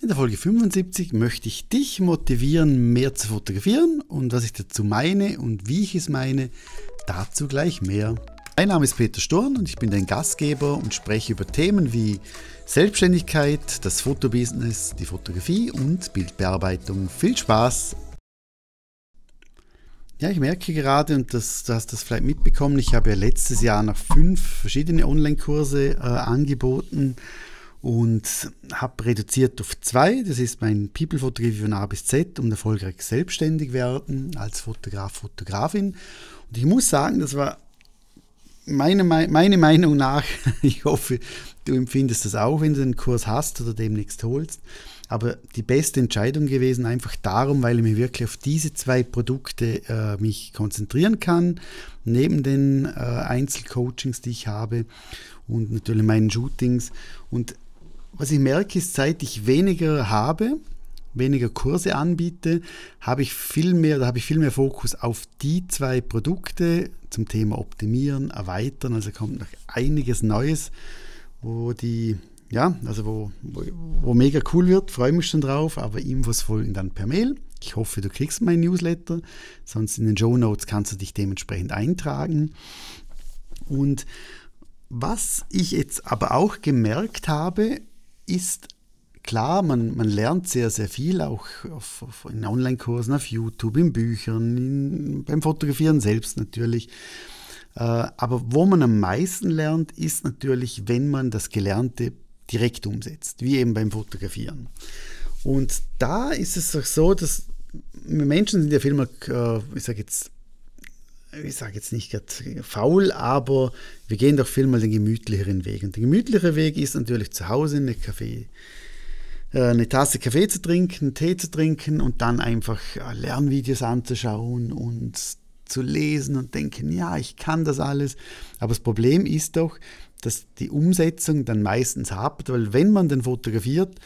In der Folge 75 möchte ich dich motivieren, mehr zu fotografieren und was ich dazu meine und wie ich es meine, dazu gleich mehr. Mein Name ist Peter Sturm und ich bin dein Gastgeber und spreche über Themen wie Selbstständigkeit, das Fotobusiness, die Fotografie und Bildbearbeitung. Viel Spaß! Ja, ich merke gerade, und das, du hast das vielleicht mitbekommen, ich habe ja letztes Jahr noch fünf verschiedene Online-Kurse äh, angeboten und habe reduziert auf zwei. Das ist mein People-Fotografie von A bis Z und erfolgreich selbstständig werden als Fotograf, Fotografin. Und ich muss sagen, das war meine, meine Meinung nach, ich hoffe, du empfindest das auch, wenn du einen Kurs hast oder demnächst holst, aber die beste Entscheidung gewesen, einfach darum, weil ich mich wirklich auf diese zwei Produkte äh, mich konzentrieren kann, neben den äh, Einzelcoachings, die ich habe und natürlich meinen Shootings. Und was ich merke, ist, seit ich weniger habe, weniger Kurse anbiete, habe ich viel mehr, da habe ich viel mehr Fokus auf die zwei Produkte zum Thema Optimieren, Erweitern. Also kommt noch einiges Neues, wo die, ja, also wo, wo, wo mega cool wird, freue mich schon drauf, aber Infos folgen dann per Mail. Ich hoffe, du kriegst mein Newsletter, sonst in den Show Notes kannst du dich dementsprechend eintragen. Und was ich jetzt aber auch gemerkt habe, ist klar, man, man lernt sehr, sehr viel, auch auf, auf in Online-Kursen, auf YouTube, in Büchern, in, beim Fotografieren selbst natürlich. Äh, aber wo man am meisten lernt, ist natürlich, wenn man das Gelernte direkt umsetzt, wie eben beim Fotografieren. Und da ist es doch so, dass Menschen sind ja viel mehr, äh, ich sage jetzt, ich sage jetzt nicht gerade faul, aber wir gehen doch viel mal den gemütlicheren Weg. Und der gemütlichere Weg ist natürlich zu Hause eine Kaffee, äh, eine Tasse Kaffee zu trinken, Tee zu trinken und dann einfach Lernvideos anzuschauen und zu lesen und denken, ja, ich kann das alles. Aber das Problem ist doch, dass die Umsetzung dann meistens hapert, weil wenn man dann fotografiert,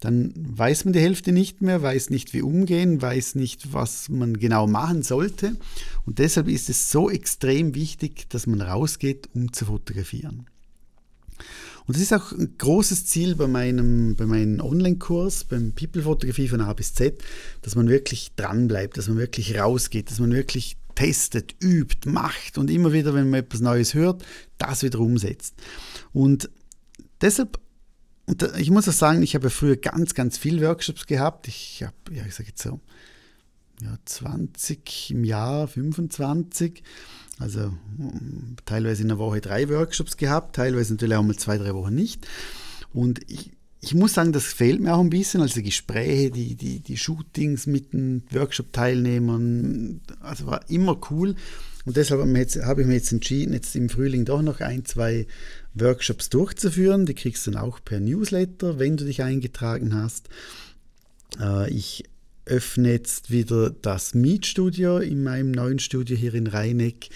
dann weiß man die Hälfte nicht mehr, weiß nicht, wie umgehen, weiß nicht, was man genau machen sollte. Und deshalb ist es so extrem wichtig, dass man rausgeht, um zu fotografieren. Und das ist auch ein großes Ziel bei meinem, bei meinem Online-Kurs, beim People-Fotografie von A bis Z, dass man wirklich dran bleibt, dass man wirklich rausgeht, dass man wirklich testet, übt, macht und immer wieder, wenn man etwas Neues hört, das wieder umsetzt. Und deshalb und ich muss auch sagen, ich habe früher ganz, ganz viele Workshops gehabt. Ich habe, ja, ich sage jetzt so, ja, 20 im Jahr, 25. Also hm, teilweise in der Woche drei Workshops gehabt, teilweise natürlich auch mal zwei, drei Wochen nicht. Und ich, ich muss sagen, das fehlt mir auch ein bisschen, also Gespräche, die, die, die Shootings mit den Workshop-Teilnehmern, also war immer cool. Und deshalb habe ich mir jetzt entschieden, jetzt im Frühling doch noch ein, zwei Workshops durchzuführen. Die kriegst du dann auch per Newsletter, wenn du dich eingetragen hast. Äh, ich öffne jetzt wieder das Mietstudio in meinem neuen Studio hier in Rheineck,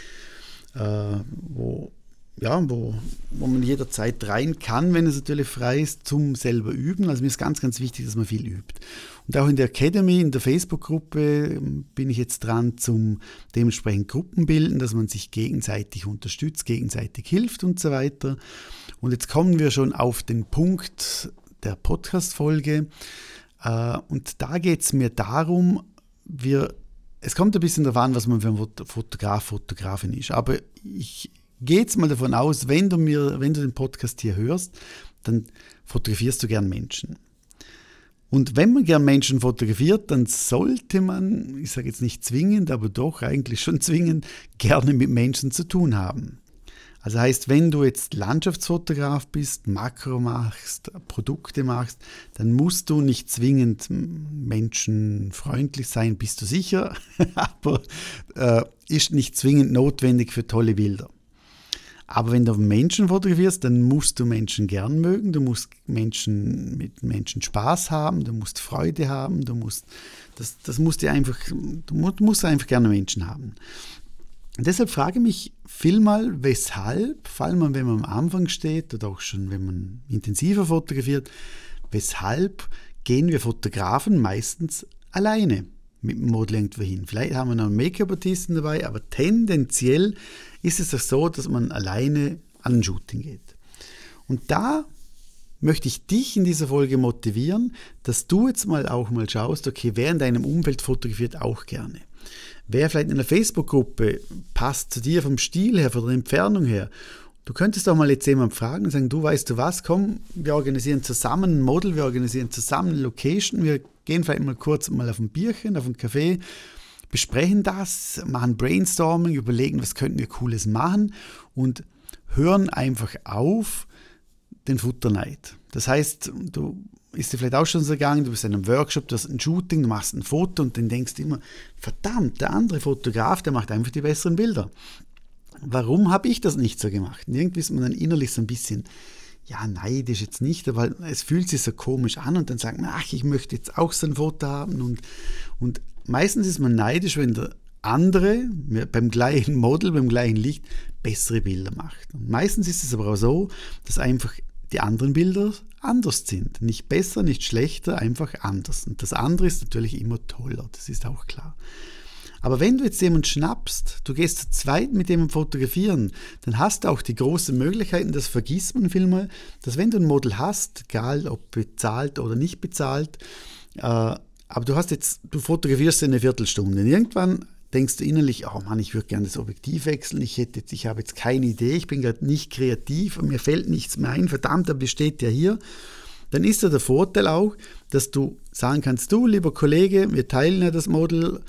äh, wo ja, wo, wo man jederzeit rein kann, wenn es natürlich frei ist, zum selber üben. Also mir ist ganz, ganz wichtig, dass man viel übt. Und auch in der Academy, in der Facebook-Gruppe ähm, bin ich jetzt dran zum dementsprechend Gruppen bilden, dass man sich gegenseitig unterstützt, gegenseitig hilft und so weiter. Und jetzt kommen wir schon auf den Punkt der Podcast-Folge. Äh, und da geht es mir darum, wir, es kommt ein bisschen darauf an, was man für ein Fotograf, Fotografin ist. Aber ich jetzt mal davon aus, wenn du, mir, wenn du den Podcast hier hörst, dann fotografierst du gern Menschen. Und wenn man gern Menschen fotografiert, dann sollte man, ich sage jetzt nicht zwingend, aber doch eigentlich schon zwingend, gerne mit Menschen zu tun haben. Also heißt, wenn du jetzt Landschaftsfotograf bist, Makro machst, Produkte machst, dann musst du nicht zwingend menschenfreundlich sein, bist du sicher, aber äh, ist nicht zwingend notwendig für tolle Bilder. Aber wenn du Menschen fotografierst, dann musst du Menschen gern mögen, du musst Menschen mit Menschen Spaß haben, du musst Freude haben, du musst, das, das musst du einfach, du musst einfach gerne Menschen haben. Und deshalb frage ich mich vielmal, weshalb, vor allem wenn man am Anfang steht oder auch schon, wenn man intensiver fotografiert, weshalb gehen wir Fotografen meistens alleine mit dem Model irgendwo hin. Vielleicht haben wir noch einen Make-up-Artisten dabei, aber tendenziell ist es doch so, dass man alleine an ein Shooting geht. Und da möchte ich dich in dieser Folge motivieren, dass du jetzt mal auch mal schaust, okay, wer in deinem Umfeld fotografiert auch gerne. Wer vielleicht in einer Facebook-Gruppe passt zu dir vom Stil her, von der Entfernung her. Du könntest doch mal jetzt jemand fragen und sagen, du weißt du was, komm, wir organisieren zusammen ein Model, wir organisieren zusammen eine Location, wir gehen vielleicht mal kurz mal auf ein Bierchen, auf ein Café, besprechen das, machen Brainstorming, überlegen, was könnten wir Cooles machen und hören einfach auf den Futterneid. Das heißt, du ist dir vielleicht auch schon so gegangen, du bist in einem Workshop, du hast ein Shooting, du machst ein Foto und dann denkst du immer, verdammt, der andere Fotograf, der macht einfach die besseren Bilder. Warum habe ich das nicht so gemacht? Und irgendwie ist man dann innerlich so ein bisschen, ja, neidisch jetzt nicht, aber es fühlt sich so komisch an und dann sagt man, ach, ich möchte jetzt auch so ein Foto haben und, und meistens ist man neidisch, wenn der andere beim gleichen Model, beim gleichen Licht bessere Bilder macht. Und meistens ist es aber auch so, dass einfach die anderen Bilder anders sind. Nicht besser, nicht schlechter, einfach anders. Und das andere ist natürlich immer toller, das ist auch klar. Aber wenn du jetzt jemanden schnappst, du gehst zu zweit mit jemandem fotografieren, dann hast du auch die großen Möglichkeiten, das vergisst man vielmal, dass wenn du ein Model hast, egal ob bezahlt oder nicht bezahlt, äh, aber du hast jetzt, du fotografierst eine Viertelstunde. Und irgendwann denkst du innerlich, oh Mann, ich würde gerne das Objektiv wechseln, ich, hätte jetzt, ich habe jetzt keine Idee, ich bin gerade nicht kreativ und mir fällt nichts mehr ein, verdammt, aber steht ja hier. Dann ist ja der Vorteil auch, dass du sagen kannst, du, lieber Kollege, wir teilen ja das Model,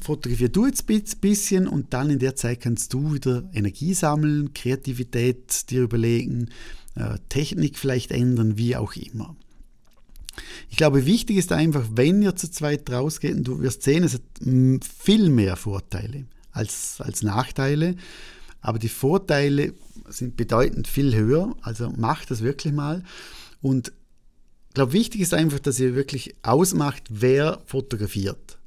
fotografier du jetzt ein bisschen und dann in der Zeit kannst du wieder Energie sammeln, Kreativität dir überlegen, äh, Technik vielleicht ändern, wie auch immer. Ich glaube, wichtig ist einfach, wenn ihr zu zweit rausgeht, und du wirst sehen, es hat viel mehr Vorteile als, als Nachteile. Aber die Vorteile sind bedeutend viel höher. Also macht das wirklich mal. Und ich glaube, wichtig ist einfach, dass ihr wirklich ausmacht, wer fotografiert.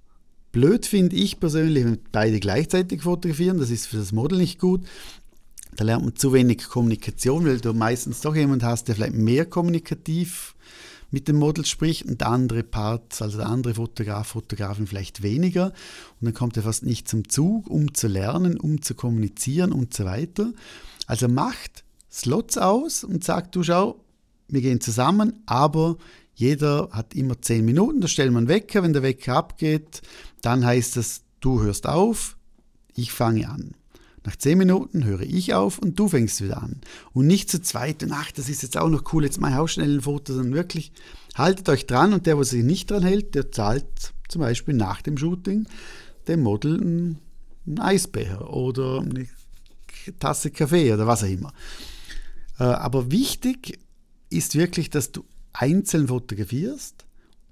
Blöd finde ich persönlich, wenn beide gleichzeitig fotografieren. Das ist für das Model nicht gut. Da lernt man zu wenig Kommunikation, weil du meistens doch jemand hast, der vielleicht mehr kommunikativ mit dem Model spricht und der andere Part, also der andere Fotograf, Fotografin vielleicht weniger. Und dann kommt er fast nicht zum Zug, um zu lernen, um zu kommunizieren und so weiter. Also macht Slots aus und sagt, du schau, wir gehen zusammen, aber jeder hat immer zehn Minuten, da wir einen Wecker, wenn der Wecker abgeht, dann heißt es, du hörst auf, ich fange an. Nach zehn Minuten höre ich auf und du fängst wieder an. Und nicht zu zweit und ach, das ist jetzt auch noch cool, jetzt mache ich auch schnell ein Foto, sondern wirklich haltet euch dran und der, der sich nicht dran hält, der zahlt zum Beispiel nach dem Shooting dem Model einen, einen Eisbecher oder eine Tasse Kaffee oder was auch immer. Äh, aber wichtig ist wirklich, dass du einzeln fotografierst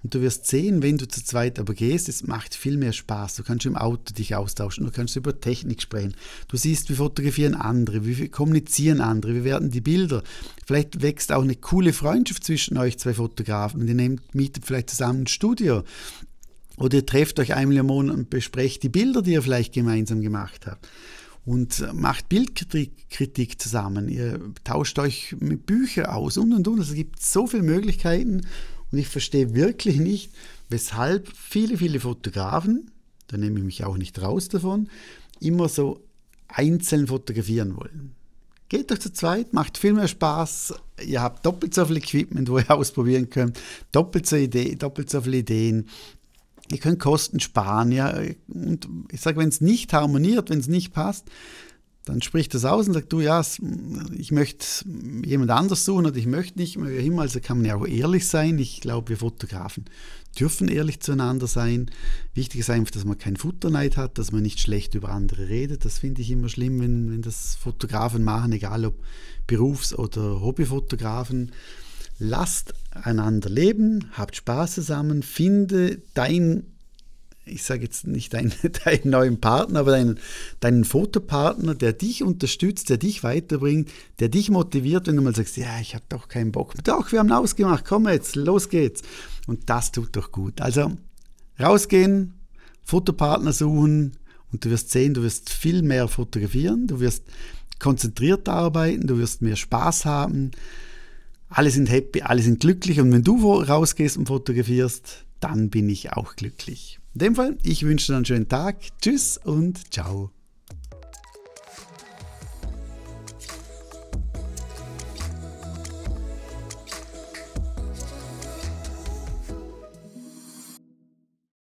und du wirst sehen, wenn du zu zweit aber gehst, es macht viel mehr Spaß. Du kannst im Auto dich austauschen, du kannst über Technik sprechen. Du siehst, wie fotografieren andere, wie kommunizieren andere, wie werden die Bilder. Vielleicht wächst auch eine coole Freundschaft zwischen euch zwei Fotografen und ihr nehmt, mietet vielleicht zusammen ein Studio. Oder ihr trefft euch einmal im Monat und besprecht die Bilder, die ihr vielleicht gemeinsam gemacht habt und macht Bildkritik zusammen. Ihr tauscht euch mit Büchern aus und und und. Also es gibt so viele Möglichkeiten und ich verstehe wirklich nicht, weshalb viele, viele Fotografen, da nehme ich mich auch nicht raus davon, immer so einzeln fotografieren wollen. Geht doch zu zweit, macht viel mehr Spaß. Ihr habt doppelt so viel Equipment, wo ihr ausprobieren könnt, doppelt so, Idee, doppelt so viele Ideen. Ihr könnt Kosten sparen. Ja. Und ich sage, wenn es nicht harmoniert, wenn es nicht passt, dann spricht das aus und sagt, du ja, ich möchte jemand anders suchen oder ich möchte nicht mehr hin. Also kann man ja auch ehrlich sein. Ich glaube, wir Fotografen dürfen ehrlich zueinander sein. Wichtig ist einfach, dass man keinen Futterneid hat, dass man nicht schlecht über andere redet. Das finde ich immer schlimm, wenn, wenn das Fotografen machen, egal ob Berufs- oder Hobbyfotografen. Lasst einander leben, habt Spaß zusammen, finde dein ich sage jetzt nicht deinen, deinen neuen Partner, aber deinen, deinen Fotopartner, der dich unterstützt, der dich weiterbringt, der dich motiviert, wenn du mal sagst, ja, ich habe doch keinen Bock. Doch, wir haben ausgemacht, komm jetzt, los geht's. Und das tut doch gut. Also rausgehen, Fotopartner suchen und du wirst sehen, du wirst viel mehr fotografieren, du wirst konzentriert arbeiten, du wirst mehr Spaß haben. Alle sind happy, alle sind glücklich und wenn du rausgehst und fotografierst, dann bin ich auch glücklich. In dem Fall, ich wünsche dir einen schönen Tag. Tschüss und ciao.